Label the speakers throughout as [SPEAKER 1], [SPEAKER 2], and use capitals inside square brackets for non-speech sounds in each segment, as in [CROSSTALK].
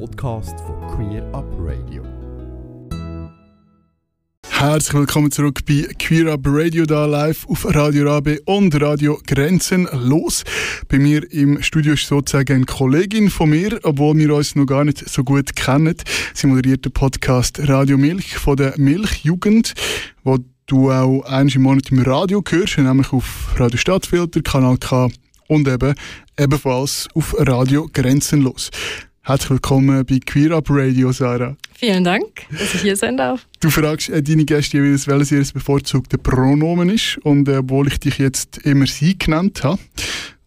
[SPEAKER 1] Podcast von Queer Up Radio.
[SPEAKER 2] Herzlich willkommen zurück bei Queer Up Radio da live auf Radio Rabe und Radio Grenzenlos. Bei mir im Studio ist sozusagen eine Kollegin von mir, obwohl wir uns noch gar nicht so gut kennen. Sie moderiert den Podcast Radio Milch von der Milchjugend, wo du auch einmal im Monat im Radio hörst, nämlich auf Radio Stadtfilter, Kanal K und eben ebenfalls auf Radio Grenzenlos. Herzlich willkommen bei Queer Up Radio, Sarah.
[SPEAKER 3] Vielen Dank, dass ich hier sein darf.
[SPEAKER 2] Du fragst äh, deine Gäste jeweils, welches ihr bevorzugte Pronomen ist. Und äh, obwohl ich dich jetzt immer sie genannt habe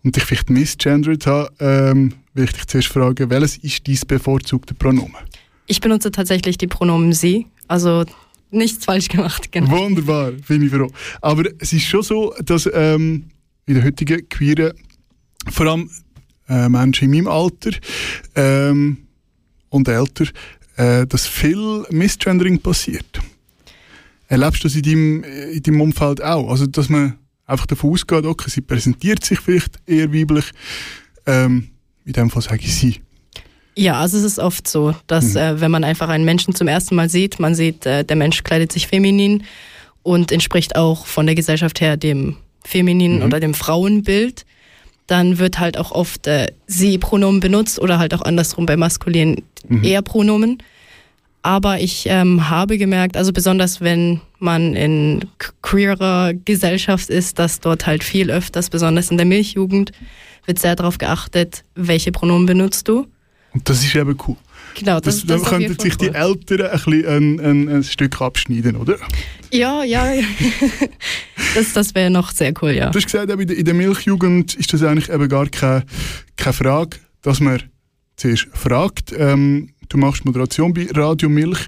[SPEAKER 2] und dich vielleicht misgendert habe, ähm, will ich dich zuerst fragen, welches ist dein bevorzugte Pronomen?
[SPEAKER 3] Ich benutze tatsächlich die Pronomen sie, also nichts falsch gemacht.
[SPEAKER 2] Genau. Wunderbar, bin ich froh. Aber es ist schon so, dass ähm, in der heutigen queeren, vor allem äh, Menschen in meinem Alter ähm, und älter, äh, dass viel Misgendering passiert. Erlebst du das in deinem, in deinem Umfeld auch? Also, dass man einfach davon ausgeht, okay, sie präsentiert sich vielleicht eher weiblich, ähm, in dem Fall sage ich sie.
[SPEAKER 3] Ja, also es ist oft so, dass mhm. äh, wenn man einfach einen Menschen zum ersten Mal sieht, man sieht, äh, der Mensch kleidet sich feminin und entspricht auch von der Gesellschaft her dem femininen mhm. oder dem Frauenbild dann wird halt auch oft äh, sie-Pronomen benutzt oder halt auch andersrum bei maskulinen mhm. eher Pronomen. Aber ich ähm, habe gemerkt, also besonders wenn man in queerer Gesellschaft ist, dass dort halt viel öfters, besonders in der Milchjugend, wird sehr darauf geachtet, welche Pronomen benutzt du.
[SPEAKER 2] Und das ist eben cool.
[SPEAKER 3] Genau, das,
[SPEAKER 2] das, das könnten sich die Eltern ein, ein, ein, ein Stück abschneiden, oder?
[SPEAKER 3] Ja, ja. [LAUGHS] das das wäre noch sehr cool, ja.
[SPEAKER 2] Du hast gesagt, in der Milchjugend ist das eigentlich eben gar keine, keine Frage, dass man zuerst fragt. Ähm, du machst Moderation bei Radio Milch.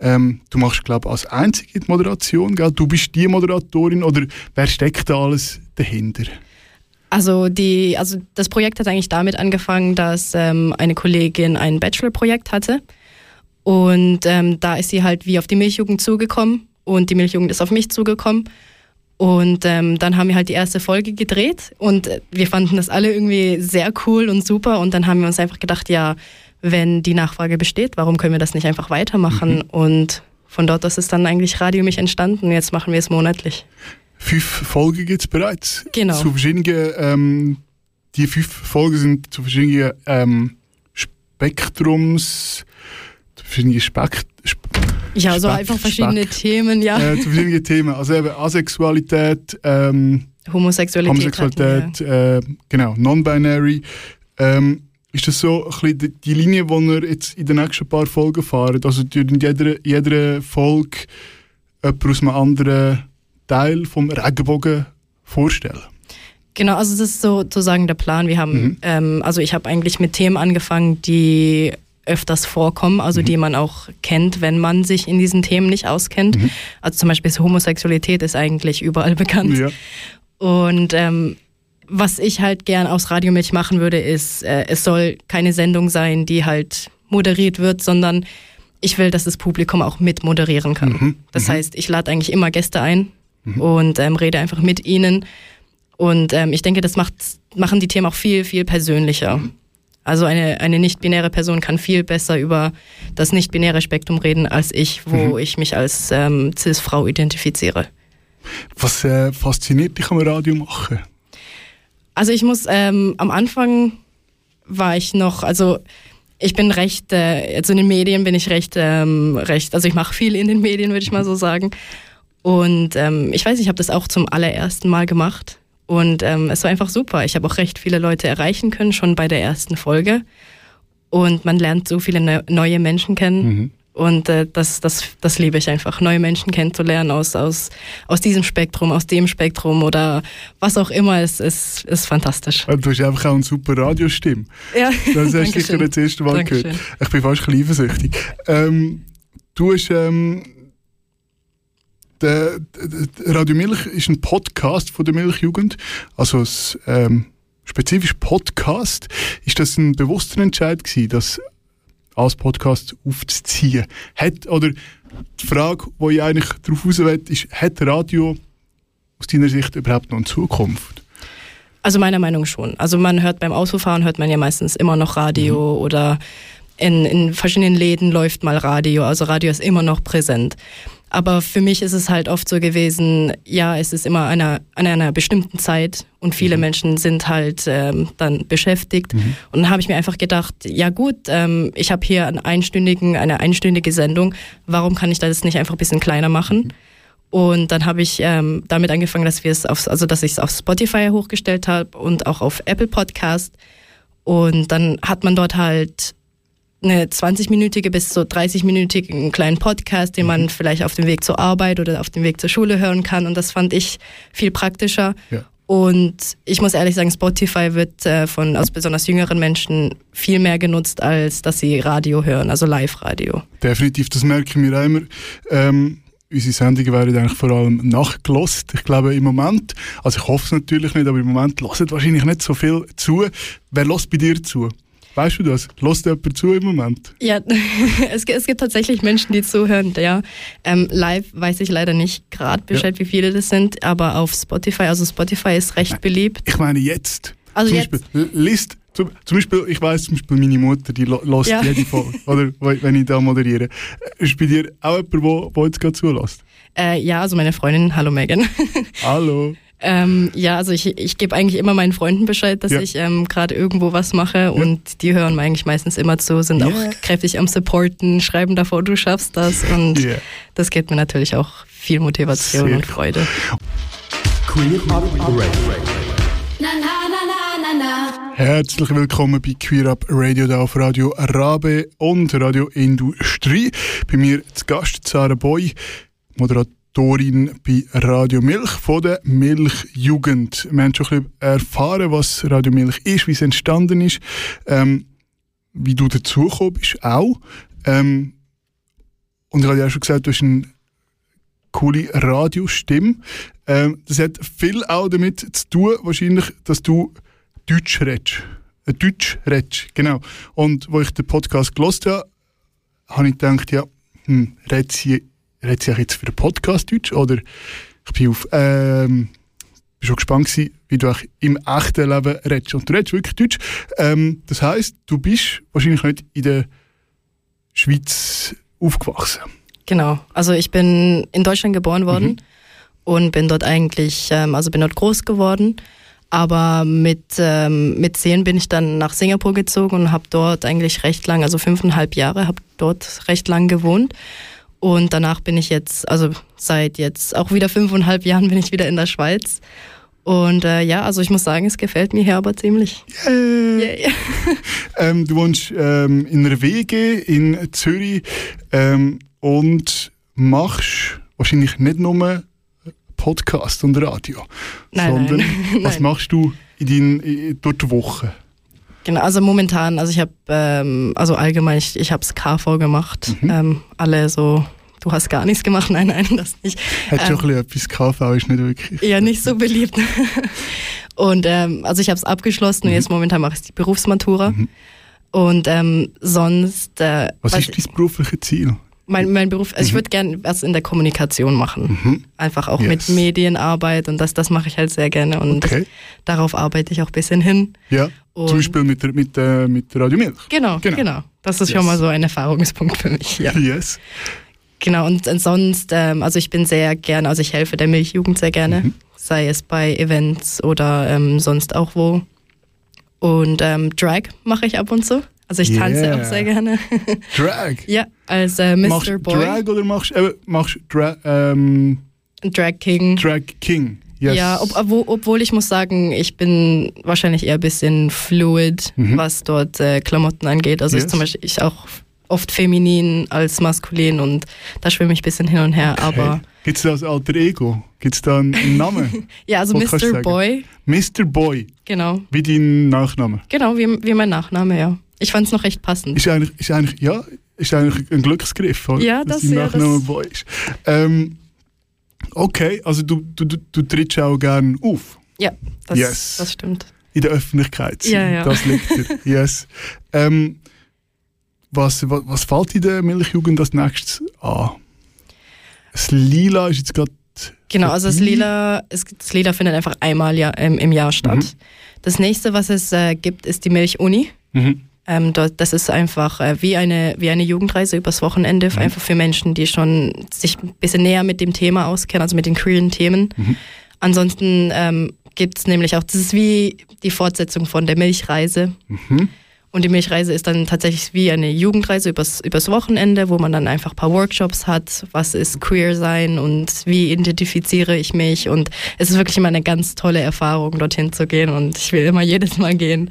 [SPEAKER 2] Ähm, du machst, glaube ich, als einzige die Moderation. Gell? Du bist die Moderatorin oder wer steckt da alles dahinter?
[SPEAKER 3] Also, die, also das Projekt hat eigentlich damit angefangen, dass ähm, eine Kollegin ein Bachelor-Projekt hatte. Und ähm, da ist sie halt wie auf die Milchjugend zugekommen und die Milchjugend ist auf mich zugekommen. Und ähm, dann haben wir halt die erste Folge gedreht und wir fanden das alle irgendwie sehr cool und super. Und dann haben wir uns einfach gedacht, ja, wenn die Nachfrage besteht, warum können wir das nicht einfach weitermachen? Mhm. Und von dort aus ist dann eigentlich Radio mich entstanden und jetzt machen wir es monatlich.
[SPEAKER 2] Fünf Folgen gibt es bereits.
[SPEAKER 3] Genau.
[SPEAKER 2] Zu verschiedenen, ähm, die fünf Folgen sind zu verschiedenen ähm, Spektrums, zu verschiedenen Spekt
[SPEAKER 3] ja, so einfach verschiedene Speck. Themen, ja.
[SPEAKER 2] Äh, zu verschiedenen [LAUGHS] Themen. Also eben Asexualität, ähm,
[SPEAKER 3] Homosexualität.
[SPEAKER 2] Homosexualität, äh, genau, Non-Binary. Ähm, ist das so ein bisschen die, die Linie, die wir jetzt in den nächsten paar Folgen fahren? Also in jeder, jeder Folge jemand aus einem anderen Teil vom Regenbogen vorstellen?
[SPEAKER 3] Genau, also das ist sozusagen der Plan. Wir haben, mhm. ähm, also ich habe eigentlich mit Themen angefangen, die öfters vorkommen, also mhm. die man auch kennt, wenn man sich in diesen Themen nicht auskennt. Mhm. Also zum Beispiel Homosexualität ist eigentlich überall [LAUGHS] bekannt. Ja. Und ähm, was ich halt gern aus Radiomilch machen würde, ist, äh, es soll keine Sendung sein, die halt moderiert wird, sondern ich will, dass das Publikum auch mit moderieren kann. Mhm. Das mhm. heißt, ich lade eigentlich immer Gäste ein mhm. und ähm, rede einfach mit ihnen. Und ähm, ich denke, das macht, machen die Themen auch viel, viel persönlicher. Mhm. Also eine, eine nicht-binäre Person kann viel besser über das nicht-binäre Spektrum reden als ich, wo mhm. ich mich als ähm, Cis-Frau identifiziere.
[SPEAKER 2] Was äh, fasziniert dich am Radio machen?
[SPEAKER 3] Also ich muss, ähm, am Anfang war ich noch, also ich bin recht, äh, also in den Medien bin ich recht, ähm, recht, also ich mache viel in den Medien, würde ich mal so sagen. Und ähm, ich weiß, ich habe das auch zum allerersten Mal gemacht. Und ähm, es war einfach super. Ich habe auch recht viele Leute erreichen können, schon bei der ersten Folge. Und man lernt so viele ne neue Menschen kennen. Mhm. Und äh, das, das, das liebe ich einfach, neue Menschen kennenzulernen aus, aus, aus diesem Spektrum, aus dem Spektrum oder was auch immer. Es ist, ist fantastisch.
[SPEAKER 2] Du hast einfach auch eine super Radiostimme.
[SPEAKER 3] Ja,
[SPEAKER 2] Das hast du [LAUGHS] sicher das erste Mal Dankeschön. gehört. Ich bin fast ein eifersüchtig. Ähm, du hast ähm, der, der Radio Milch ist ein Podcast von der Milchjugend, also ein ähm, spezifisch Podcast. Ist das ein bewusster Entscheid gewesen, das als Podcast aufzuziehen? Hat, oder die Frage, die ich eigentlich darauf raus will, ist, hat Radio aus deiner Sicht überhaupt noch eine Zukunft?
[SPEAKER 3] Also meiner Meinung schon. Also man hört beim Autofahren hört man ja meistens immer noch Radio mhm. oder in, in verschiedenen Läden läuft mal Radio, also Radio ist immer noch präsent. Aber für mich ist es halt oft so gewesen, ja, es ist immer einer, an einer bestimmten Zeit und viele mhm. Menschen sind halt ähm, dann beschäftigt. Mhm. Und dann habe ich mir einfach gedacht, ja gut, ähm, ich habe hier einen einstündigen, eine einstündige Sendung, warum kann ich das nicht einfach ein bisschen kleiner machen? Mhm. Und dann habe ich ähm, damit angefangen, dass wir es auf, also dass ich es auf Spotify hochgestellt habe und auch auf Apple Podcast. Und dann hat man dort halt eine 20-minütige bis so 30-minütigen kleinen Podcast, den man mhm. vielleicht auf dem Weg zur Arbeit oder auf dem Weg zur Schule hören kann. Und das fand ich viel praktischer. Ja. Und ich muss ehrlich sagen, Spotify wird äh, von aus besonders jüngeren Menschen viel mehr genutzt, als dass sie Radio hören, also Live-Radio.
[SPEAKER 2] Definitiv, das merken wir auch immer. Ähm, unsere Sendungen werden eigentlich vor allem nachgelost. Ich glaube im Moment, also ich hoffe es natürlich nicht, aber im Moment hören wahrscheinlich nicht so viel zu. Wer lässt bei dir zu? Weißt du das? Lässt jemand zu im Moment?
[SPEAKER 3] Ja, [LAUGHS] es, es gibt tatsächlich Menschen, die zuhören, ja. Ähm, live weiß ich leider nicht gerade Bescheid, ja. wie viele das sind, aber auf Spotify, also Spotify ist recht beliebt.
[SPEAKER 2] Ich meine jetzt. Also zum jetzt. Beispiel, List, zum, zum, Beispiel, ich weiß zum Beispiel meine Mutter, die lässt ja. jede Folge, [LAUGHS] oder wenn ich da moderiere. Ist bei dir auch jemand, der jetzt gerade zulässt?
[SPEAKER 3] Äh, ja, also meine Freundin, hallo Megan.
[SPEAKER 2] Hallo.
[SPEAKER 3] Ähm, ja, also ich, ich gebe eigentlich immer meinen Freunden Bescheid, dass ja. ich ähm, gerade irgendwo was mache ja. und die hören mir eigentlich meistens immer zu, sind yeah. auch kräftig am Supporten, schreiben davor, du schaffst das und das gibt mir natürlich auch viel Motivation Sehr und Freude. Queer Up
[SPEAKER 2] Herzlich willkommen bei Queer Up Radio da auf Radio Rabe und Radio Industrie. Bei mir zu Gast Sarah Boy, Moderator Autorin bei Radio Milch von der Milchjugend. Wir haben schon ein bisschen erfahren, was Radio Milch ist, wie es entstanden ist, ähm, wie du dazugekommen bist auch. Ähm, und ich habe ja auch schon gesagt, du hast eine coole Radiostimme. Ähm, das hat viel auch damit zu tun, wahrscheinlich, dass du Deutsch redest. Äh, Deutsch redest, genau. Und wo ich den Podcast gelost habe, habe ich gedacht, ja, hm, redet sie redet sie jetzt für den Podcast Deutsch oder ich bin auf, ähm, bin schon gespannt gewesen, wie du auch im echten Leben redest. Und du redest wirklich Deutsch. Ähm, das heisst, du bist wahrscheinlich nicht in der Schweiz aufgewachsen.
[SPEAKER 3] Genau. Also ich bin in Deutschland geboren worden mhm. und bin dort eigentlich, ähm, also bin dort groß geworden. Aber mit, ähm, mit zehn bin ich dann nach Singapur gezogen und habe dort eigentlich recht lang, also fünfeinhalb Jahre, habe dort recht lang gewohnt. Und danach bin ich jetzt, also seit jetzt auch wieder fünfeinhalb Jahren bin ich wieder in der Schweiz. Und äh, ja, also ich muss sagen, es gefällt mir hier aber ziemlich.
[SPEAKER 2] Yeah. Yeah, [LAUGHS] ähm, du wohnst ähm, in einer WG in Zürich ähm, und machst wahrscheinlich nicht nur Podcast und Radio,
[SPEAKER 3] nein,
[SPEAKER 2] sondern
[SPEAKER 3] nein. [LAUGHS]
[SPEAKER 2] was machst du in dein, in, durch die Woche?
[SPEAKER 3] Genau, also momentan, also ich habe, ähm, also allgemein, ich, ich habe es KV gemacht. Mhm. Ähm, alle so, du hast gar nichts gemacht, [LAUGHS] nein, nein, das nicht.
[SPEAKER 2] Hat ähm, schon ein bisschen etwas, KV ist nicht wirklich.
[SPEAKER 3] Ja, nicht so beliebt. [LAUGHS] und ähm, also ich habe es abgeschlossen mhm. und jetzt momentan mache ich die Berufsmatura. Mhm. Und ähm, sonst. Äh,
[SPEAKER 2] was ist dein berufliches Ziel?
[SPEAKER 3] Mein, mein Beruf, also mhm. ich würde gerne was in der Kommunikation machen. Mhm. Einfach auch yes. mit Medienarbeit und das, das mache ich halt sehr gerne und okay. darauf arbeite ich auch ein bisschen hin.
[SPEAKER 2] Ja, und zum Beispiel mit, mit, äh, mit Radio Milch.
[SPEAKER 3] Genau, genau, genau. Das ist yes. schon mal so ein Erfahrungspunkt für mich. Ja.
[SPEAKER 2] Yes.
[SPEAKER 3] Genau, und, und sonst, ähm, also ich bin sehr gerne, also ich helfe der Milchjugend sehr gerne, mhm. sei es bei Events oder ähm, sonst auch wo. Und ähm, Drag mache ich ab und zu. Also ich tanze yeah. auch sehr gerne. [LAUGHS]
[SPEAKER 2] Drag?
[SPEAKER 3] ja, als äh, Mr.
[SPEAKER 2] Machst
[SPEAKER 3] Boy.
[SPEAKER 2] Drag oder machst du äh, machst Dra ähm,
[SPEAKER 3] Drag King?
[SPEAKER 2] Drag King. Yes.
[SPEAKER 3] Ja, ob, ob, obwohl ich muss sagen, ich bin wahrscheinlich eher ein bisschen fluid, mhm. was dort äh, Klamotten angeht. Also yes. ich zum Beispiel ich auch oft feminin als maskulin und da schwimme ich ein bisschen hin und her. Okay. Aber
[SPEAKER 2] Gibt es da als Alter Ego? Gibt es da einen Namen? [LAUGHS]
[SPEAKER 3] ja, also Mr. Boy.
[SPEAKER 2] Mr. Boy.
[SPEAKER 3] Genau.
[SPEAKER 2] Wie dein Nachname?
[SPEAKER 3] Genau, wie, wie mein Nachname, ja. Ich fand es noch recht passend.
[SPEAKER 2] Ist eigentlich, ist eigentlich, ja, ist eigentlich ein Glücksgriff, oder?
[SPEAKER 3] Ja, das,
[SPEAKER 2] dass
[SPEAKER 3] ja,
[SPEAKER 2] das Boy ist. Ähm, okay, also du, du, du, du trittst auch gerne auf.
[SPEAKER 3] Ja, das, yes. das stimmt.
[SPEAKER 2] In der Öffentlichkeit.
[SPEAKER 3] Ja, ja.
[SPEAKER 2] Das liegt dir. [LAUGHS] yes. Ähm, was, was, was fällt in der Milchjugend als nächstes an? Das Lila ist jetzt gerade.
[SPEAKER 3] Genau, also das Lila, es, das Lila findet einfach einmal ja, im, im Jahr statt. Mhm. Das nächste, was es äh, gibt, ist die Milchuni. Mhm. Ähm, dort, das ist einfach äh, wie, eine, wie eine Jugendreise übers Wochenende, mhm. einfach für Menschen, die schon sich ein bisschen näher mit dem Thema auskennen, also mit den queeren Themen. Mhm. Ansonsten ähm, gibt es nämlich auch, das ist wie die Fortsetzung von der Milchreise. Mhm. Und die Milchreise ist dann tatsächlich wie eine Jugendreise übers, übers Wochenende, wo man dann einfach ein paar Workshops hat. Was ist queer sein und wie identifiziere ich mich? Und es ist wirklich immer eine ganz tolle Erfahrung, dorthin zu gehen. Und ich will immer jedes Mal gehen.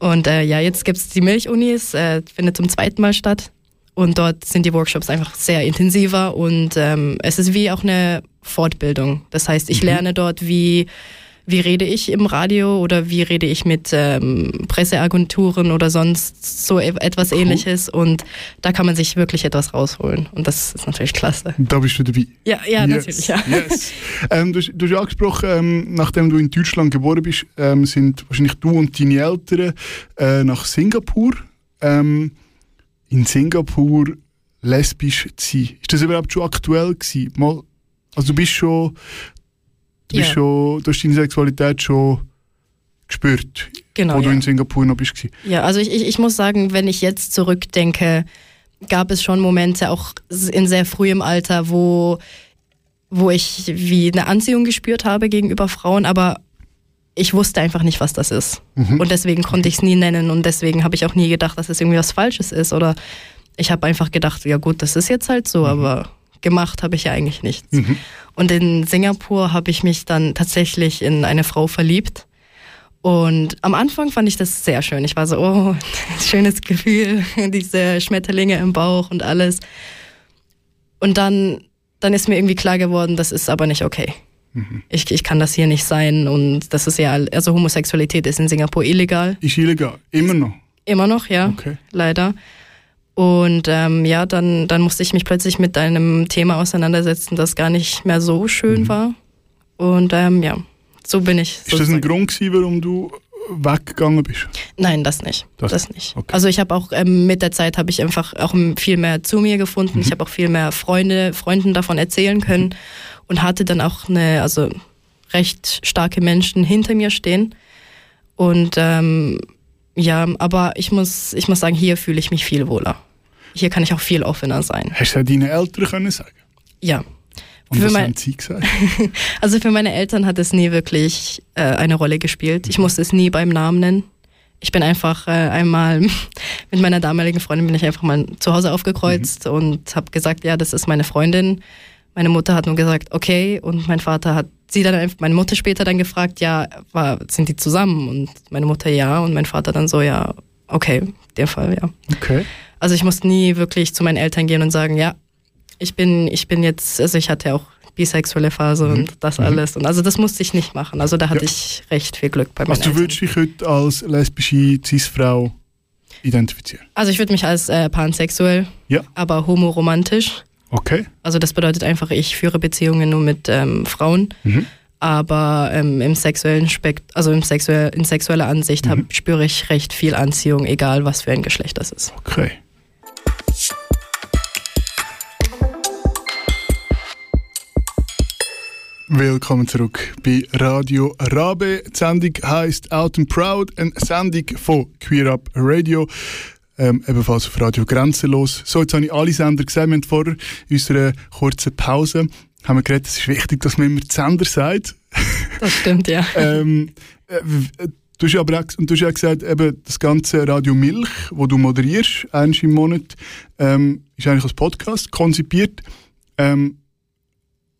[SPEAKER 3] Und äh, ja, jetzt gibt es die Milchunis, äh, findet zum zweiten Mal statt. Und dort sind die Workshops einfach sehr intensiver und ähm, es ist wie auch eine Fortbildung. Das heißt, ich mhm. lerne dort, wie wie rede ich im Radio oder wie rede ich mit ähm, Presseagenturen oder sonst so e-, etwas cool. ähnliches. Und da kann man sich wirklich etwas rausholen. Und das ist natürlich klasse.
[SPEAKER 2] Da bist du dabei.
[SPEAKER 3] Ja, ja yes. natürlich. Ja.
[SPEAKER 2] Yes. ähm, du, du hast ja angesprochen, ähm, nachdem du in Deutschland geboren bist, ähm, sind wahrscheinlich du und deine Eltern äh, nach Singapur. Ähm, in Singapur lesbisch zu sein. Ist das überhaupt schon aktuell gewesen? Mal, also du bist schon Du, bist ja. schon, du hast deine Sexualität schon gespürt, genau, wo ja. du in Singapur noch bist.
[SPEAKER 3] Ja, also ich, ich, ich muss sagen, wenn ich jetzt zurückdenke, gab es schon Momente, auch in sehr frühem Alter, wo, wo ich wie eine Anziehung gespürt habe gegenüber Frauen, aber ich wusste einfach nicht, was das ist. Mhm. Und deswegen konnte ich es nie nennen und deswegen habe ich auch nie gedacht, dass es irgendwie was Falsches ist. Oder ich habe einfach gedacht, ja gut, das ist jetzt halt so, mhm. aber gemacht habe ich ja eigentlich nichts. Mhm. Und in Singapur habe ich mich dann tatsächlich in eine Frau verliebt. Und am Anfang fand ich das sehr schön. Ich war so, oh, [LAUGHS] schönes Gefühl, [LAUGHS] diese Schmetterlinge im Bauch und alles. Und dann, dann ist mir irgendwie klar geworden, das ist aber nicht okay. Mhm. Ich, ich kann das hier nicht sein und das ist ja, also Homosexualität ist in Singapur illegal.
[SPEAKER 2] Ist illegal, immer noch?
[SPEAKER 3] Immer noch, ja, okay. leider. Und ähm, ja, dann, dann musste ich mich plötzlich mit einem Thema auseinandersetzen, das gar nicht mehr so schön mhm. war. Und ähm, ja, so bin ich.
[SPEAKER 2] Ist das ein Grund gewesen, warum du weggegangen bist?
[SPEAKER 3] Nein, das nicht. Das, das nicht. Okay. Also ich habe auch ähm, mit der Zeit habe ich einfach auch viel mehr zu mir gefunden. Mhm. Ich habe auch viel mehr Freunde, Freunden davon erzählen können mhm. und hatte dann auch eine, also recht starke Menschen hinter mir stehen. Und ähm, ja, aber ich muss, ich muss sagen, hier fühle ich mich viel wohler hier kann ich auch viel offener sein.
[SPEAKER 2] Hast du deine Eltern können sagen?
[SPEAKER 3] Ja.
[SPEAKER 2] Und für was mein, haben sie gesagt? [LAUGHS]
[SPEAKER 3] also für meine Eltern hat es nie wirklich äh, eine Rolle gespielt. Ich musste es nie beim Namen nennen. Ich bin einfach äh, einmal [LAUGHS] mit meiner damaligen Freundin bin ich einfach mal zu Hause aufgekreuzt mhm. und habe gesagt, ja, das ist meine Freundin. Meine Mutter hat nur gesagt, okay, und mein Vater hat sie dann einfach, meine Mutter später dann gefragt, ja, war, sind die zusammen? Und meine Mutter ja und mein Vater dann so, ja, okay, der Fall, ja.
[SPEAKER 2] Okay.
[SPEAKER 3] Also ich musste nie wirklich zu meinen Eltern gehen und sagen, ja, ich bin, ich bin jetzt, also ich hatte auch bisexuelle Phase mhm. und das mhm. alles. Und also das musste ich nicht machen. Also da hatte ja. ich recht viel Glück bei meinen
[SPEAKER 2] Also du würdest dich heute als lesbische Cis-Frau identifizieren?
[SPEAKER 3] Also ich würde mich als äh, pansexuell,
[SPEAKER 2] ja.
[SPEAKER 3] aber homoromantisch.
[SPEAKER 2] Okay.
[SPEAKER 3] Also das bedeutet einfach, ich führe Beziehungen nur mit ähm, Frauen. Mhm. Aber ähm, im sexuellen Spekt also im sexuell, in sexueller Ansicht mhm. hab, spüre ich recht viel Anziehung, egal was für ein Geschlecht das ist.
[SPEAKER 2] Okay. Willkommen zurück bei Radio Rabe. Die Sendung heisst Out and Proud, eine Sendung von Queer Up Radio. Ähm, ebenfalls auf Radio Grenzenlos. So, jetzt habe ich alle Sender gesehen. Wir haben vorher in unserer kurzen Pause haben wir geredet, es ist wichtig, dass man immer die Sender sagt.
[SPEAKER 3] Das stimmt, ja. [LAUGHS]
[SPEAKER 2] ähm, äh, Du hast, aber auch, und du hast ja gesagt, eben das ganze Radio Milch, wo du moderierst, eins im Monat, ähm, ist eigentlich als Podcast konzipiert. Ähm,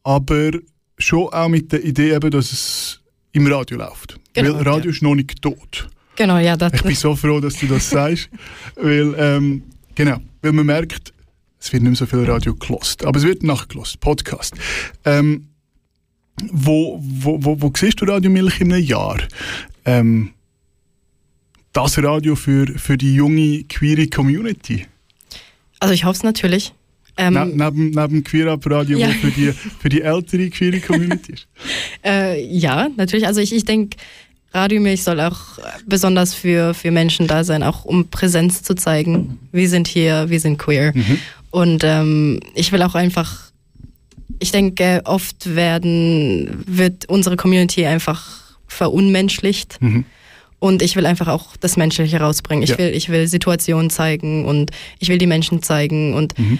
[SPEAKER 2] aber schon auch mit der Idee, eben, dass es im Radio läuft. Genau, weil Radio ja. ist noch nicht tot.
[SPEAKER 3] Genau, ja. Das
[SPEAKER 2] ich bin so froh, dass du das sagst. [LAUGHS] weil, ähm, genau, weil man merkt, es wird nicht mehr so viel Radio gelost. Aber es wird nachgelost, Podcast. Ähm, wo, wo, wo, wo siehst du Radio Milch in einem Jahr? Ähm, das Radio für, für die junge queere Community?
[SPEAKER 3] Also ich hoffe es natürlich.
[SPEAKER 2] Ähm, ne, neben, neben Queer Up Radio, ja. für die, für die ältere queere [LAUGHS] Community ist?
[SPEAKER 3] äh, ja, natürlich. Also ich, ich denke, Radiomilch soll auch besonders für, für Menschen da sein, auch um Präsenz zu zeigen. Wir sind hier, wir sind queer. Mhm. Und ähm, ich will auch einfach, ich denke, oft werden, wird unsere Community einfach verunmenschlicht. Mhm. Und ich will einfach auch das Menschliche rausbringen. Ich,
[SPEAKER 2] Ja.
[SPEAKER 3] will, ich will Situationen zeigen und ich will die Menschen zeigen und
[SPEAKER 2] Mhm.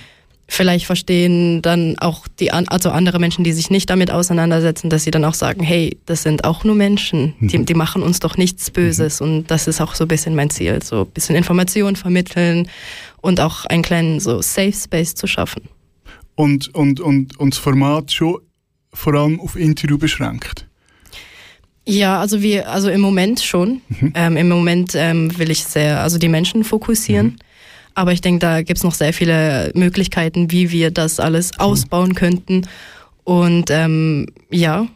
[SPEAKER 3] Vielleicht verstehen dann auch die an- also andere Menschen, die sich nicht damit auseinandersetzen, dass sie dann auch sagen, hey, das sind auch nur Menschen,
[SPEAKER 2] Mhm.
[SPEAKER 3] die, die machen uns doch nichts Böses und das ist auch so ein bisschen mein Ziel, so ein bisschen Information vermitteln und auch einen kleinen so Safe Space zu schaffen.
[SPEAKER 2] Und, und, und, und das Format schon vor allem auf Interview beschränkt.
[SPEAKER 3] Ja, also wir, also im Moment schon. Ähm, Im Moment ähm, will ich sehr, also die Menschen fokussieren. Aber ich denke, da gibt's noch sehr viele Möglichkeiten, wie wir das alles ausbauen könnten. Und ähm, ja,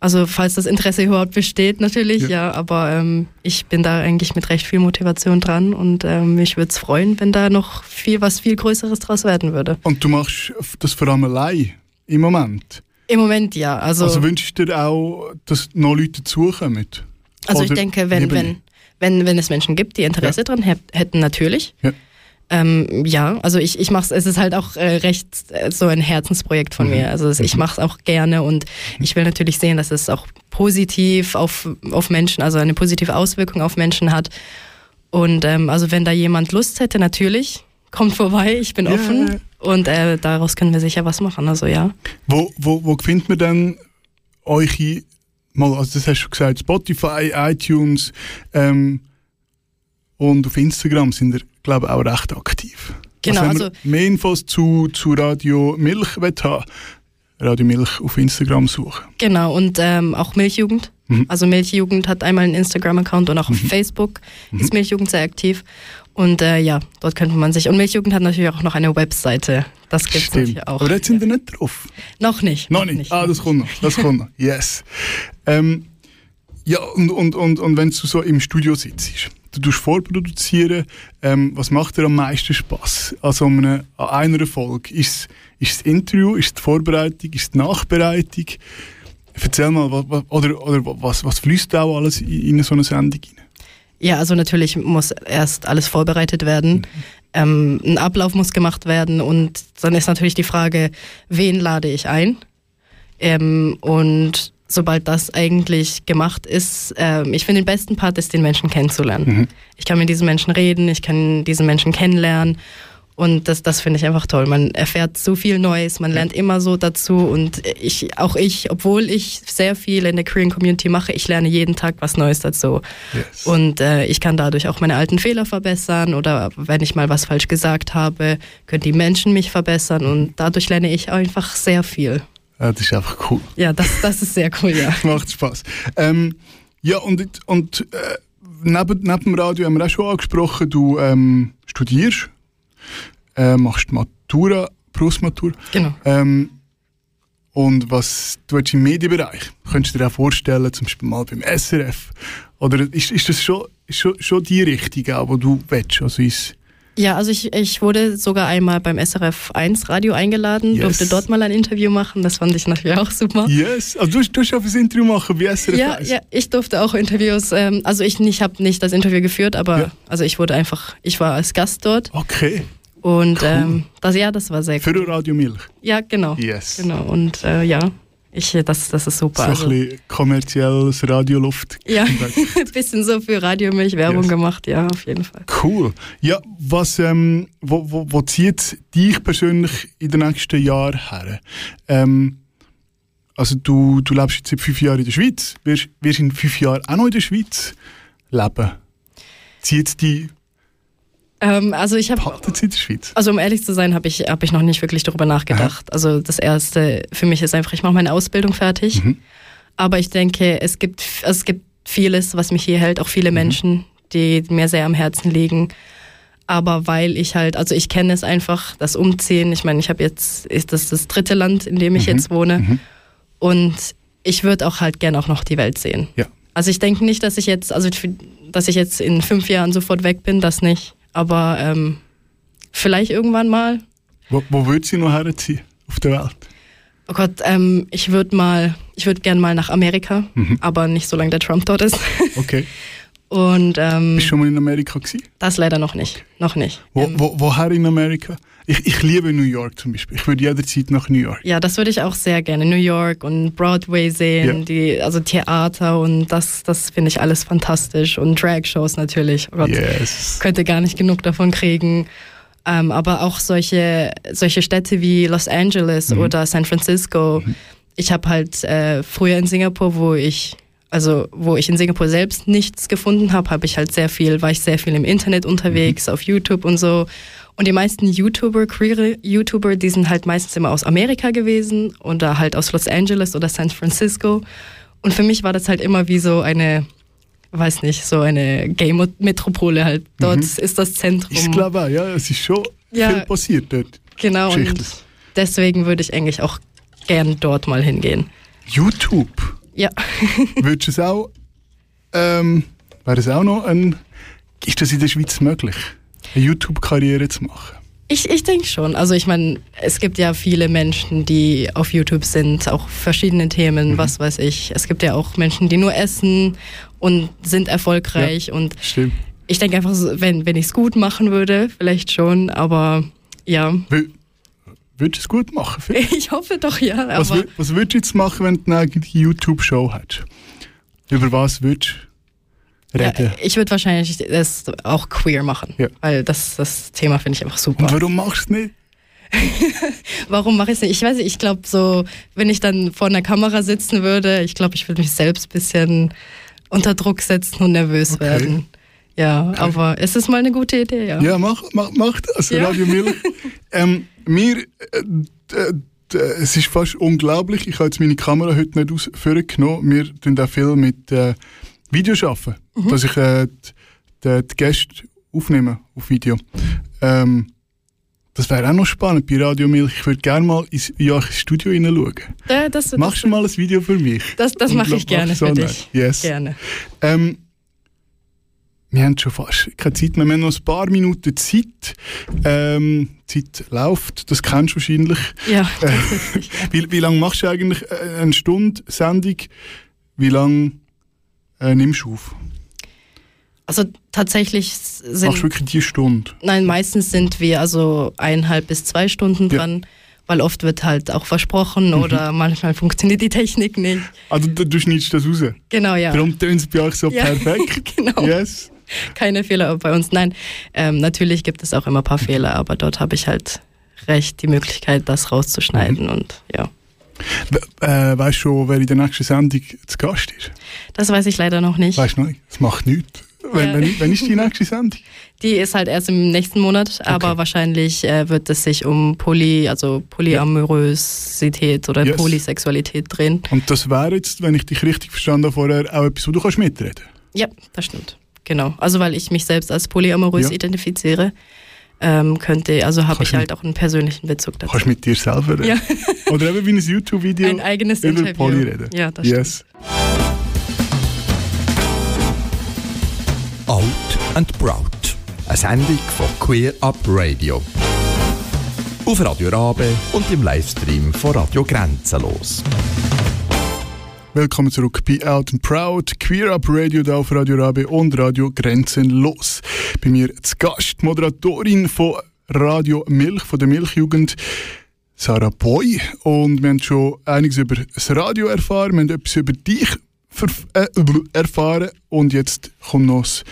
[SPEAKER 3] also falls das Interesse überhaupt besteht, natürlich,
[SPEAKER 2] Ja.
[SPEAKER 3] ja. aber ähm, ich bin da eigentlich mit recht viel Motivation dran und ähm, mich würde es freuen, wenn da noch viel was viel Größeres draus werden würde.
[SPEAKER 2] Und du machst das vor allem allein im Moment.
[SPEAKER 3] Im Moment ja. Also,
[SPEAKER 2] Also, wünschst du dir auch, dass noch Leute dazukommen?
[SPEAKER 3] Also ich
[SPEAKER 2] Oder
[SPEAKER 3] denke, wenn, wenn, wenn, wenn es Menschen gibt, die Interesse dran hä- hätten, natürlich.
[SPEAKER 2] Ja.
[SPEAKER 3] Ähm, ja, also ich, ich mache es, es ist halt auch äh, recht äh, so ein Herzensprojekt von
[SPEAKER 2] Mhm.
[SPEAKER 3] mir. Also ich mache es auch gerne und ich will natürlich sehen, dass es auch positiv auf, auf Menschen, also eine positive Auswirkung auf Menschen hat. Und ähm, also wenn da jemand Lust hätte, natürlich, kommt vorbei, ich bin
[SPEAKER 2] Ja.
[SPEAKER 3] offen und äh, daraus können wir sicher was machen. Also ja.
[SPEAKER 2] Wo, wo, wo findet man denn euch mal, also das hast du schon gesagt, Spotify, iTunes ähm, und auf Instagram sind ihr, glaube auch recht aktiv.
[SPEAKER 3] Genau,
[SPEAKER 2] also, wenn
[SPEAKER 3] also-
[SPEAKER 2] mehr Infos zu, zu Radio Milch haben, Radio Milch auf Instagram suchen.
[SPEAKER 3] Genau, und ähm, auch Milchjugend.
[SPEAKER 2] Mhm.
[SPEAKER 3] Also Milchjugend hat einmal einen Instagram-Account und auch auf Facebook
[SPEAKER 2] Mhm.
[SPEAKER 3] ist Milchjugend sehr aktiv. Und äh, ja, dort könnte man sich. Und Milchjugend hat natürlich auch noch eine Webseite. Das gibt's natürlich auch.
[SPEAKER 2] Aber dort sind wir nicht drauf.
[SPEAKER 3] noch nicht.
[SPEAKER 2] Noch nicht. Ah, das kommt noch. Das kommt noch. Yes. Ähm, ja, und, und, und, und wenn du so im Studio sitzt, du tust vorproduzieren, ähm, was macht dir am meisten Spaß an, so einer, an einer Folge? Ist es das Interview, ist es die Vorbereitung, ist es die Nachbereitung? Erzähl mal, wa- wa- oder, oder was, was fließt auch alles in, in so eine Sendung rein?
[SPEAKER 3] Ja, also natürlich muss erst alles vorbereitet werden. Ähm, ein Ablauf muss gemacht werden und dann ist natürlich die Frage, wen lade ich ein? Ähm, und sobald das eigentlich gemacht ist, ähm, ich finde den besten Part ist, den Menschen kennenzulernen. Ich kann mit diesen Menschen reden, ich kann diesen Menschen kennenlernen und das, das finde ich einfach toll. Man erfährt so viel Neues, man lernt immer so dazu und ich, auch ich, obwohl ich sehr viel in der Korean Community mache, ich lerne jeden Tag was Neues dazu.
[SPEAKER 2] Yes.
[SPEAKER 3] Und äh, ich kann dadurch auch meine alten Fehler verbessern oder wenn ich mal was falsch gesagt habe, können die Menschen mich verbessern und dadurch lerne ich einfach sehr viel.
[SPEAKER 2] Ja, das ist einfach cool.
[SPEAKER 3] Ja, das, das ist sehr cool, ja. [LAUGHS]
[SPEAKER 2] Macht Spaß. Ähm, ja, und, und äh, neben, neben dem Radio haben wir auch schon angesprochen, du ähm, studierst, äh, machst Matura, Berufsmatur.
[SPEAKER 3] Genau.
[SPEAKER 2] Ähm, und was du im Medienbereich, könntest du dir auch vorstellen, zum Beispiel mal beim SRF? Oder ist, ist das schon, schon, schon die Richtung, auch, wo du willst? Also ist,
[SPEAKER 3] Ja, also ich, ich wurde sogar einmal beim SRF 1 Radio eingeladen,
[SPEAKER 2] Yes.
[SPEAKER 3] durfte dort mal ein Interview machen, das fand ich natürlich auch super.
[SPEAKER 2] yes, also du, du auch ein Interview machen bei SRF
[SPEAKER 3] Ja,
[SPEAKER 2] 1.
[SPEAKER 3] ja, ich durfte auch Interviews, ähm, also ich, ich habe nicht das Interview geführt, aber
[SPEAKER 2] Ja.
[SPEAKER 3] also ich wurde einfach, ich war als Gast dort
[SPEAKER 2] Okay,
[SPEAKER 3] und ähm, das, ja, das war sehr
[SPEAKER 2] für
[SPEAKER 3] cool.
[SPEAKER 2] Radio Milch.
[SPEAKER 3] Ja, genau.
[SPEAKER 2] Yes.
[SPEAKER 3] Genau, und äh, ja, ich, das, das ist super.
[SPEAKER 2] So
[SPEAKER 3] Also,
[SPEAKER 2] ein bisschen kommerzielles Radioluft.
[SPEAKER 3] ja, [LAUGHS] ein bisschen so für Radiomilch Werbung
[SPEAKER 2] Yes.
[SPEAKER 3] gemacht, ja, auf jeden Fall.
[SPEAKER 2] Cool. Ja, was, ähm, wo, wo, wo zieht dich persönlich in den nächsten Jahren her? Ähm, also du, du lebst jetzt seit fünf Jahren in der Schweiz, wirst, wirst in fünf Jahren auch noch in der Schweiz leben. Zieht dich,
[SPEAKER 3] Ähm, also ich habe? Also um ehrlich zu sein, habe ich, hab ich noch nicht wirklich darüber nachgedacht. Also das Erste für mich ist einfach, ich mache meine Ausbildung fertig.
[SPEAKER 2] Mhm.
[SPEAKER 3] Aber ich denke, es gibt, es gibt vieles, was mich hier hält, auch viele Menschen, die mir sehr am Herzen liegen. Aber weil ich halt, also ich kenne es einfach, das Umziehen. Ich meine, ich habe jetzt, ist das das dritte Land, in dem ich jetzt wohne. Und ich würde auch halt gern auch noch die Welt sehen.
[SPEAKER 2] Ja.
[SPEAKER 3] Also ich denke nicht, dass ich jetzt, also dass ich jetzt in fünf Jahren sofort weg bin, das nicht. Aber ähm, vielleicht irgendwann mal.
[SPEAKER 2] Wo, wo würdest sie noch herziehen auf der Welt?
[SPEAKER 3] Oh Gott, ähm, ich würde mal, ich würde gern mal nach Amerika, aber nicht solange der Trump dort ist.
[SPEAKER 2] Okay. [LAUGHS]
[SPEAKER 3] Und ähm,
[SPEAKER 2] Bist du schon mal in Amerika gewesen?
[SPEAKER 3] das leider noch nicht. Noch nicht.
[SPEAKER 2] Wo,
[SPEAKER 3] Ähm,
[SPEAKER 2] wo, woher in Amerika? Ich, ich liebe New York zum Beispiel. Ich würde jederzeit nach New York.
[SPEAKER 3] Ja, das würde ich auch sehr gerne. New York und Broadway sehen,
[SPEAKER 2] Ja.
[SPEAKER 3] die, also Theater und das, das finde ich alles fantastisch. Und Drag-Shows natürlich. Oh Gott,
[SPEAKER 2] Yes.
[SPEAKER 3] könnte gar nicht genug davon kriegen. Ähm, aber auch solche, solche Städte wie Los Angeles
[SPEAKER 2] Mhm.
[SPEAKER 3] oder San Francisco. Ich habe halt äh, früher in Singapur, wo ich also wo ich in Singapur selbst nichts gefunden habe, habe ich halt sehr viel, war ich sehr viel im Internet unterwegs, auf YouTube und so. Und die meisten YouTuber, queere YouTuber, die sind halt meistens immer aus Amerika gewesen oder halt aus Los Angeles oder San Francisco. Und für mich war das halt immer wie so eine, weiß nicht, so eine Gay-Metropole halt. Dort ist das Zentrum.
[SPEAKER 2] Ich glaube ja, es ist schon
[SPEAKER 3] Ja.
[SPEAKER 2] viel passiert dort.
[SPEAKER 3] Genau, und
[SPEAKER 2] Geschichtlich.
[SPEAKER 3] deswegen würde ich eigentlich auch gern dort mal hingehen.
[SPEAKER 2] YouTube.
[SPEAKER 3] Ja, [LAUGHS]
[SPEAKER 2] Würdest du es auch, ähm, wäre es auch noch ein, ist das in der Schweiz möglich, eine YouTube-Karriere zu machen?
[SPEAKER 3] ich, ich denke schon. Also ich meine, es gibt ja viele Menschen, die auf YouTube sind, auch verschiedene Themen, was weiß ich. Es gibt ja auch Menschen, die nur essen und sind erfolgreich. Und
[SPEAKER 2] Stimmt.
[SPEAKER 3] ich denke einfach, wenn, wenn ich es gut machen würde, vielleicht schon, aber ja.
[SPEAKER 2] Wür- Würdest du es gut machen? vielleicht? [LAUGHS]
[SPEAKER 3] Ich hoffe doch ja.
[SPEAKER 2] Was, was würdest du jetzt machen, wenn du eine YouTube-Show hättest? Über was würdest du
[SPEAKER 3] ja,
[SPEAKER 2] reden?
[SPEAKER 3] ich würde wahrscheinlich das auch queer machen,
[SPEAKER 2] Ja.
[SPEAKER 3] weil das, das Thema finde ich einfach super.
[SPEAKER 2] Und warum machst du es nicht? [LAUGHS]
[SPEAKER 3] Warum mache ich es nicht? Ich weiß nicht, ich glaube so, wenn ich dann vor einer Kamera sitzen würde, ich glaube, ich würde mich selbst ein bisschen unter Druck setzen und nervös
[SPEAKER 2] Okay.
[SPEAKER 3] werden. Ja, aber es ist mal eine gute Idee, ja.
[SPEAKER 2] Ja, mach, mach, mach das,
[SPEAKER 3] Ja.
[SPEAKER 2] Radio Milch. [LAUGHS] ähm, mir, äh, d- d- es ist fast unglaublich, ich habe jetzt meine Kamera heute nicht aus vorgenommen. Wir tun auch viel mit äh, Video arbeiten,
[SPEAKER 3] Mhm.
[SPEAKER 2] dass ich äh, die, die, Gäste aufnehme auf Video. Ähm, das wäre auch noch spannend bei Radio Milch. Ich würde gerne mal ins, in euer Studio hineinschauen.
[SPEAKER 3] Ja, das,
[SPEAKER 2] Machst du mal ein Video für mich?
[SPEAKER 3] das, das mache ich gerne für dich.
[SPEAKER 2] Yes.
[SPEAKER 3] Gerne.
[SPEAKER 2] Ähm, wir haben schon fast keine Zeit mehr. Wir haben noch ein paar Minuten Zeit. Ähm, Zeit läuft, das kennst du wahrscheinlich.
[SPEAKER 3] Ja, tatsächlich. [LAUGHS]
[SPEAKER 2] Wie, wie lange machst du eigentlich äh, eine Stunde Sendung? Wie lange äh, nimmst du auf?
[SPEAKER 3] Also tatsächlich
[SPEAKER 2] Machst du
[SPEAKER 3] sind,
[SPEAKER 2] wirklich die Stunde?
[SPEAKER 3] nein, meistens sind wir also eineinhalb bis zwei Stunden
[SPEAKER 2] Ja.
[SPEAKER 3] dran, weil oft wird halt auch versprochen
[SPEAKER 2] Mhm.
[SPEAKER 3] oder manchmal funktioniert die Technik nicht.
[SPEAKER 2] Also du, du schneidest das raus.
[SPEAKER 3] Genau, ja.
[SPEAKER 2] Darum tönt es bei euch so
[SPEAKER 3] Ja,
[SPEAKER 2] perfekt. [LAUGHS]
[SPEAKER 3] genau.
[SPEAKER 2] Yes. [LAUGHS]
[SPEAKER 3] keine Fehler bei uns. Nein, ähm, natürlich gibt es auch immer ein paar Fehler, aber dort habe ich halt recht die Möglichkeit, das rauszuschneiden und ja.
[SPEAKER 2] Äh, weißt du schon, wer in der nächsten Sendung zu Gast ist?
[SPEAKER 3] Das weiß ich leider noch nicht.
[SPEAKER 2] Weißt du noch nicht? Das macht nichts. Wenn, wenn, wenn ist die nächste Sendung?
[SPEAKER 3] Die ist halt erst im nächsten Monat, aber wahrscheinlich äh, wird es sich um Poly, also Polyamorosität oder
[SPEAKER 2] Yes.
[SPEAKER 3] Polysexualität drehen.
[SPEAKER 2] Und das wäre jetzt, wenn ich dich richtig verstanden habe, vorher auch etwas, wo du kannst mitreden
[SPEAKER 3] Ja, das stimmt. Genau. Also weil ich mich selbst als polyamorös
[SPEAKER 2] Ja.
[SPEAKER 3] identifiziere, ähm, könnte, also habe ich halt auch einen persönlichen Bezug dazu.
[SPEAKER 2] kannst mit dir selber reden.
[SPEAKER 3] Ja. [LAUGHS]
[SPEAKER 2] Oder eben wie ein YouTube-Video
[SPEAKER 3] Ein eigenes
[SPEAKER 2] über
[SPEAKER 3] Interview.
[SPEAKER 2] Poly reden.
[SPEAKER 3] Ja, das
[SPEAKER 2] yes.
[SPEAKER 1] Out and Proud. Eine Sendung von Queer Up Radio. Auf Radio Rabe und im Livestream von Radio Grenzenlos.
[SPEAKER 2] Willkommen zurück bei Out and Proud, Queer Up Radio da auf Radio Rabe und Radio Grenzenlos. Bei mir zu Gast, Moderatorin von Radio Milch, von der Milchjugend, Sarah Boy. Und wir haben schon einiges über das Radio erfahren, wir haben etwas über dich äh, erfahren und jetzt kommt noch das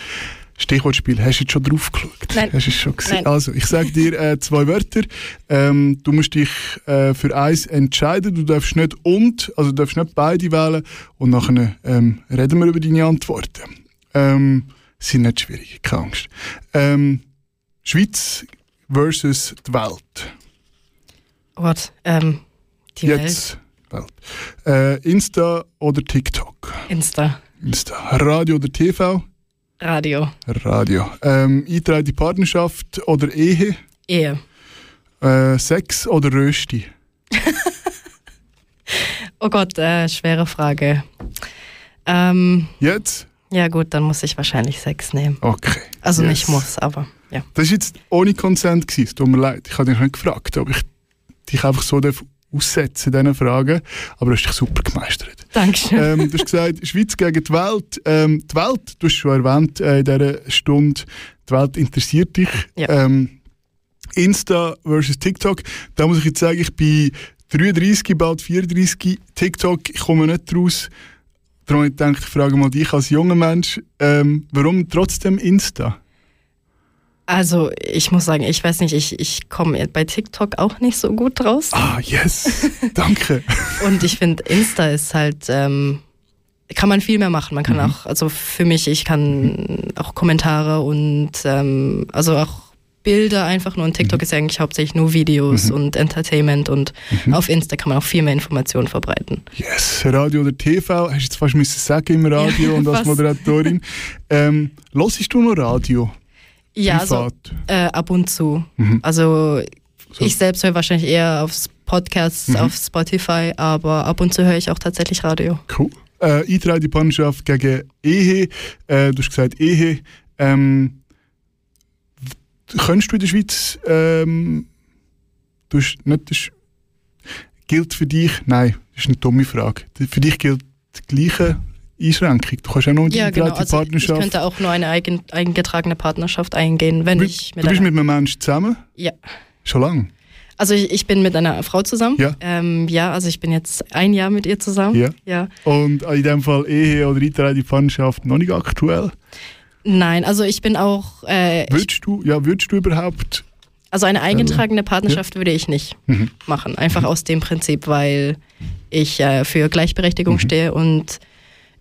[SPEAKER 2] Stichwortspiel. Hast du jetzt schon drauf geschaut?
[SPEAKER 3] Nein.
[SPEAKER 2] Hast du schon gesehen?
[SPEAKER 3] Nein.
[SPEAKER 2] Also, ich sage dir äh, zwei Wörter. Ähm, du musst dich äh, für eins entscheiden. Du darfst nicht und, also du darfst nicht beide wählen. Und nachher ähm, reden wir über deine Antworten. Ähm, sind nicht schwierig, keine Angst. Ähm, Schweiz versus die Welt.
[SPEAKER 3] Gott, ähm, die Welt.
[SPEAKER 2] Jetzt Welt. Äh, Insta oder TikTok?
[SPEAKER 3] Insta,
[SPEAKER 2] Insta. Radio oder TV?
[SPEAKER 3] Radio,
[SPEAKER 2] Radio. Ähm, eingetragene Partnerschaft oder Ehe?
[SPEAKER 3] Ehe.
[SPEAKER 2] Äh, Sex oder Rösti? [LAUGHS]
[SPEAKER 3] Oh Gott, äh, schwere Frage. Ähm,
[SPEAKER 2] Jetzt?
[SPEAKER 3] ja gut, dann muss ich wahrscheinlich Sex nehmen.
[SPEAKER 2] Okay.
[SPEAKER 3] Also
[SPEAKER 2] Yes.
[SPEAKER 3] nicht muss, aber ja.
[SPEAKER 2] Das war jetzt ohne. Gewesen. Es tut mir leid. Ich habe dich nicht gefragt, ob ich dich einfach so aussetzen, diesen Fragen. Aber du hast dich super gemeistert.
[SPEAKER 3] Dankeschön.
[SPEAKER 2] Ähm, du hast gesagt, [LAUGHS] Schweiz gegen die Welt. Ähm, die Welt, du hast schon erwähnt äh, in dieser Stunde, die Welt interessiert dich.
[SPEAKER 3] Ja.
[SPEAKER 2] Ähm, Insta versus TikTok. Da muss ich jetzt sagen, ich bin 33, bald 34. TikTok, ich komme nicht raus. Darum habe ich gedacht, ich frage mal dich als junger Mensch, ähm, warum trotzdem Insta?
[SPEAKER 3] Also ich muss sagen, ich weiß nicht, ich, ich komme bei TikTok auch nicht so gut raus.
[SPEAKER 2] Ah, yes, [LAUGHS] danke.
[SPEAKER 3] Und ich finde, Insta ist halt, ähm, kann man viel mehr machen. Man kann
[SPEAKER 2] Mhm.
[SPEAKER 3] auch, also für mich, ich kann auch Kommentare und ähm, also auch Bilder einfach nur. Und
[SPEAKER 2] Mhm.
[SPEAKER 3] TikTok ist ja eigentlich hauptsächlich nur Videos und Entertainment und
[SPEAKER 2] Mhm.
[SPEAKER 3] auf Insta kann man auch viel mehr Informationen verbreiten.
[SPEAKER 2] Yes, Radio oder TV, hast du jetzt fast müssen sagen im Radio
[SPEAKER 3] Ja,
[SPEAKER 2] und als. Moderatorin. Ähm, du noch Radio?
[SPEAKER 3] Ja, also
[SPEAKER 2] Privat?
[SPEAKER 3] äh, ab und zu.
[SPEAKER 2] Mhm.
[SPEAKER 3] Also
[SPEAKER 2] So.
[SPEAKER 3] ich selbst höre wahrscheinlich eher auf Podcasts,
[SPEAKER 2] Mhm.
[SPEAKER 3] auf Spotify, aber ab und zu höre ich auch tatsächlich Radio.
[SPEAKER 2] Cool. Äh, Eintrag in die Partnerschaft gegen Ehe. Äh, du hast gesagt Ehe. Ähm, könntest du in der Schweiz, ähm, du hast nicht, das gilt für dich, nein, das ist eine dumme Frage. Für dich gilt die gleiche Einschränkung. Du kannst noch in die
[SPEAKER 3] Ja, genau.
[SPEAKER 2] eingetragene
[SPEAKER 3] Also ich
[SPEAKER 2] Partnerschaft.
[SPEAKER 3] könnte auch nur eine eigen, eingetragene Partnerschaft eingehen, wenn
[SPEAKER 2] du,
[SPEAKER 3] ich mit
[SPEAKER 2] du bist mit einem Menschen zusammen?
[SPEAKER 3] Ja.
[SPEAKER 2] Schon lange?
[SPEAKER 3] Also ich, ich bin mit einer Frau zusammen.
[SPEAKER 2] Ja.
[SPEAKER 3] Ähm, ja, also ich bin jetzt ein Jahr mit ihr zusammen.
[SPEAKER 2] Ja.
[SPEAKER 3] ja.
[SPEAKER 2] Und in dem Fall Ehe oder Eintrag in die Partnerschaft noch nicht aktuell?
[SPEAKER 3] Nein, also ich bin auch, äh, ich,
[SPEAKER 2] Würdest du, ja, würdest du überhaupt
[SPEAKER 3] also eine eingetragene Partnerschaft würde ich nicht
[SPEAKER 2] Mhm.
[SPEAKER 3] machen. Einfach aus dem Prinzip, weil ich äh, für Gleichberechtigung
[SPEAKER 2] Mhm.
[SPEAKER 3] stehe und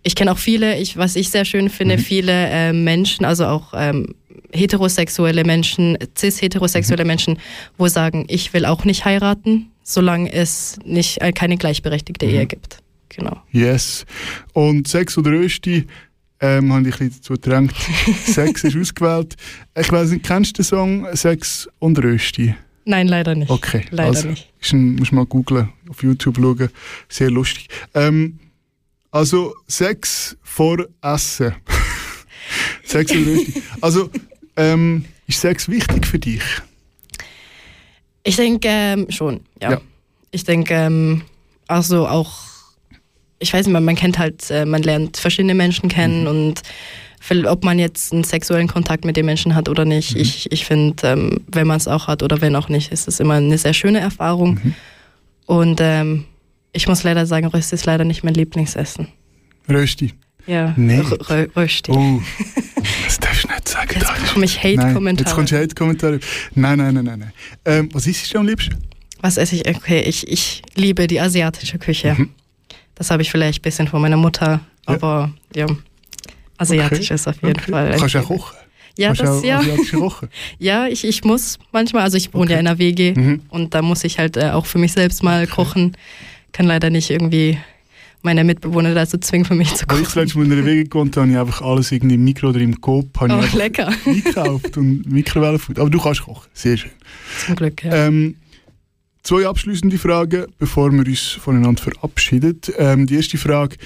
[SPEAKER 3] ich kenne auch viele, ich, was ich sehr schön finde,
[SPEAKER 2] Mhm.
[SPEAKER 3] viele äh, Menschen, also auch ähm, heterosexuelle Menschen, cis-heterosexuelle
[SPEAKER 2] Mhm.
[SPEAKER 3] Menschen, wo sagen, ich will auch nicht heiraten, solange es nicht äh, keine gleichberechtigte
[SPEAKER 2] Mhm.
[SPEAKER 3] Ehe gibt. Genau.
[SPEAKER 2] Yes. Und Sex oder Rösti, ähm, habe ich ein bisschen dazu gedrängt. [LAUGHS] Sex ist ausgewählt. Ich weiß nicht, kennst du den Song Sex und Rösti?
[SPEAKER 3] Nein, leider nicht.
[SPEAKER 2] Okay.
[SPEAKER 3] Leider
[SPEAKER 2] also,
[SPEAKER 3] nicht.
[SPEAKER 2] Ein, musst mal googlen, auf YouTube schauen. Sehr lustig. Ähm, also Sex vor Essen. [LAUGHS] Sex oder Rösti. Also, ähm, ist Sex wichtig für dich?
[SPEAKER 3] Ich denke ähm, schon, ja.
[SPEAKER 2] Ja.
[SPEAKER 3] Ich denke, ähm, also auch, ich weiß nicht, man, man kennt halt, äh, man lernt verschiedene Menschen kennen
[SPEAKER 2] Mhm.
[SPEAKER 3] und ob man jetzt einen sexuellen Kontakt mit den Menschen hat oder nicht.
[SPEAKER 2] Mhm.
[SPEAKER 3] Ich, ich finde, ähm, wenn man es auch hat oder wenn auch nicht, ist es immer eine sehr schöne Erfahrung.
[SPEAKER 2] Mhm.
[SPEAKER 3] Und ähm, ich muss leider sagen, Rösti ist leider nicht mein Lieblingsessen.
[SPEAKER 2] Rösti.
[SPEAKER 3] Ja,
[SPEAKER 2] Nee.
[SPEAKER 3] Rösti.
[SPEAKER 2] Oh, [LAUGHS] das darfst du nicht sagen.
[SPEAKER 3] Jetzt bekomme ich
[SPEAKER 2] Nein, jetzt
[SPEAKER 3] Hate-Kommentare.
[SPEAKER 2] kommst du Hate-Kommentare. Nein, nein, nein, nein. nein. Ähm, was isst du am liebsten?
[SPEAKER 3] Was esse ich? Okay, ich, ich liebe die asiatische Küche.
[SPEAKER 2] Mhm.
[SPEAKER 3] Das habe ich vielleicht ein bisschen von meiner Mutter,
[SPEAKER 2] Ja.
[SPEAKER 3] aber ja, asiatisch
[SPEAKER 2] Okay,
[SPEAKER 3] ist auf jeden
[SPEAKER 2] Okay.
[SPEAKER 3] Fall.
[SPEAKER 2] Du kannst auch kochen.
[SPEAKER 3] Ja, das,
[SPEAKER 2] auch
[SPEAKER 3] ja. [LAUGHS] ja ich, ich muss manchmal, also ich wohne
[SPEAKER 2] Okay.
[SPEAKER 3] ja in einer WG
[SPEAKER 2] Mhm.
[SPEAKER 3] und da muss ich halt äh, auch für mich selbst mal kochen. Kann leider nicht irgendwie meine Mitbewohner dazu zwingen, für mich zu
[SPEAKER 2] Als ich das
[SPEAKER 3] kochen.
[SPEAKER 2] letzte Mal in einer Wege gewohnt habe, habe ich einfach alles irgendwie im Mikro oder im Coop habe
[SPEAKER 3] Oh, lecker. [LAUGHS]
[SPEAKER 2] eingekauft und Mikrowellenfood. Aber du kannst kochen, sehr schön.
[SPEAKER 3] Zum Glück, ja.
[SPEAKER 2] Ähm, zwei abschließende Fragen, bevor wir uns voneinander verabschieden. Ähm, die erste Frage,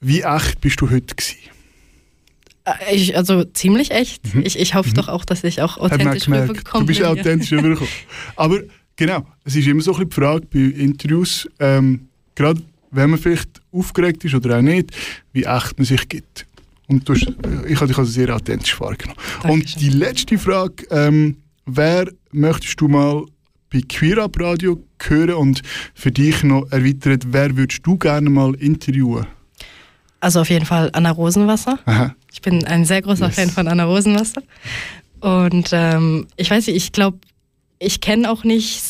[SPEAKER 2] wie echt bist du heute gewesen?
[SPEAKER 3] Äh, Ich, also ziemlich echt.
[SPEAKER 2] Mhm.
[SPEAKER 3] Ich, ich hoffe
[SPEAKER 2] Mhm.
[SPEAKER 3] doch auch, dass ich auch authentisch rübergekommen
[SPEAKER 2] Du bist
[SPEAKER 3] bin.
[SPEAKER 2] authentisch rübergekommen. Aber genau, es ist immer so ein bisschen die Frage bei Interviews, ähm, gerade wenn man vielleicht aufgeregt ist oder auch nicht, wie echt man sich gibt. Und hast, äh, ich habe dich also sehr authentisch wahrgenommen. Und die letzte Frage, ähm, wer möchtest du mal bei Queer Up Radio hören und für dich noch erweitert, wer würdest du gerne mal interviewen?
[SPEAKER 3] Also auf jeden Fall Anna Rosenwasser.
[SPEAKER 2] Aha.
[SPEAKER 3] Ich bin ein sehr großer
[SPEAKER 2] Yes.
[SPEAKER 3] Fan von Anna Rosenwasser. Und ähm, ich weiß nicht, ich glaube, ich kenne auch nicht,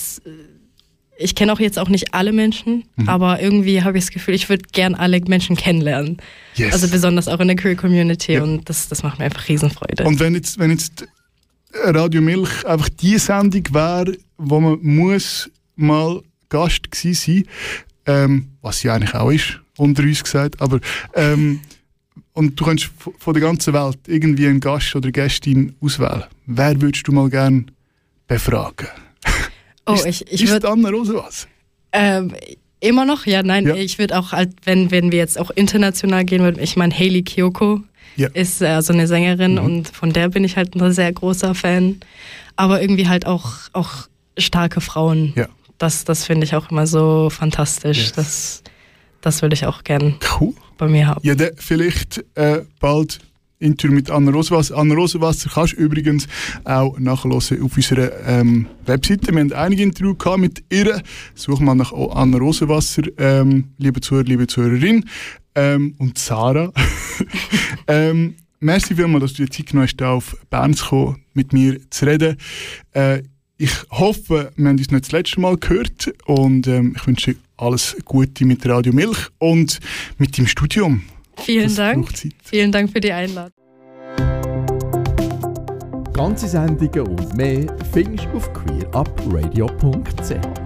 [SPEAKER 3] ich kenne auch jetzt auch nicht alle Menschen,
[SPEAKER 2] Mhm.
[SPEAKER 3] aber irgendwie habe ich das Gefühl, ich würde gern alle Menschen kennenlernen.
[SPEAKER 2] Yes.
[SPEAKER 3] Also besonders auch in der Queer Community
[SPEAKER 2] Ja.
[SPEAKER 3] und das, das macht mir einfach Riesenfreude.
[SPEAKER 2] Und wenn jetzt, wenn jetzt Radio Milch einfach die Sendung wäre, wo man muss mal Gast gewesen sein, ähm, was sie eigentlich auch ist, unter uns gesagt, aber ähm, und du kannst von der ganzen Welt irgendwie einen Gast oder Gästin auswählen. Wer würdest du mal gerne befragen?
[SPEAKER 3] oh,
[SPEAKER 2] ist,
[SPEAKER 3] ich, ich
[SPEAKER 2] ist
[SPEAKER 3] würde
[SPEAKER 2] Anna Rose was?
[SPEAKER 3] ähm, immer noch, ja, nein,
[SPEAKER 2] Ja.
[SPEAKER 3] ich würde auch, halt, wenn, wenn wir jetzt auch international gehen würden, ich meine, Hayley Kiyoko
[SPEAKER 2] Ja.
[SPEAKER 3] ist äh, so eine Sängerin
[SPEAKER 2] Mhm.
[SPEAKER 3] und von der bin ich halt ein sehr großer Fan. Aber irgendwie halt auch, auch starke Frauen
[SPEAKER 2] Ja.
[SPEAKER 3] das, das finde ich auch immer so fantastisch. Yes. Das, das würde ich auch gern cool. bei mir haben.
[SPEAKER 2] Ja, vielleicht äh, bald Interview mit Anna Rosenwasser. Anna Rosenwasser kannst du übrigens auch nachhören auf unserer ähm, Webseite. Wir haben einige Interviews mit ihr. Such mal nach Anna Rosenwasser, ähm, liebe Zuhörer, liebe Zuhörerin. Ähm, und Sarah. [LAUGHS] ähm, merci vielmals, dass du dir Zeit genommen hast, auf Bern zu kommen, mit mir zu reden. Äh, ich hoffe, wir haben uns nicht das letzte Mal gehört und ähm, ich wünsche alles Gute mit Radio Milch und mit dem Studium.
[SPEAKER 3] Vielen das Dank. Vielen Dank für die Einladung.
[SPEAKER 1] Ganze Sendungen und mehr findest du auf queerupradio.ch.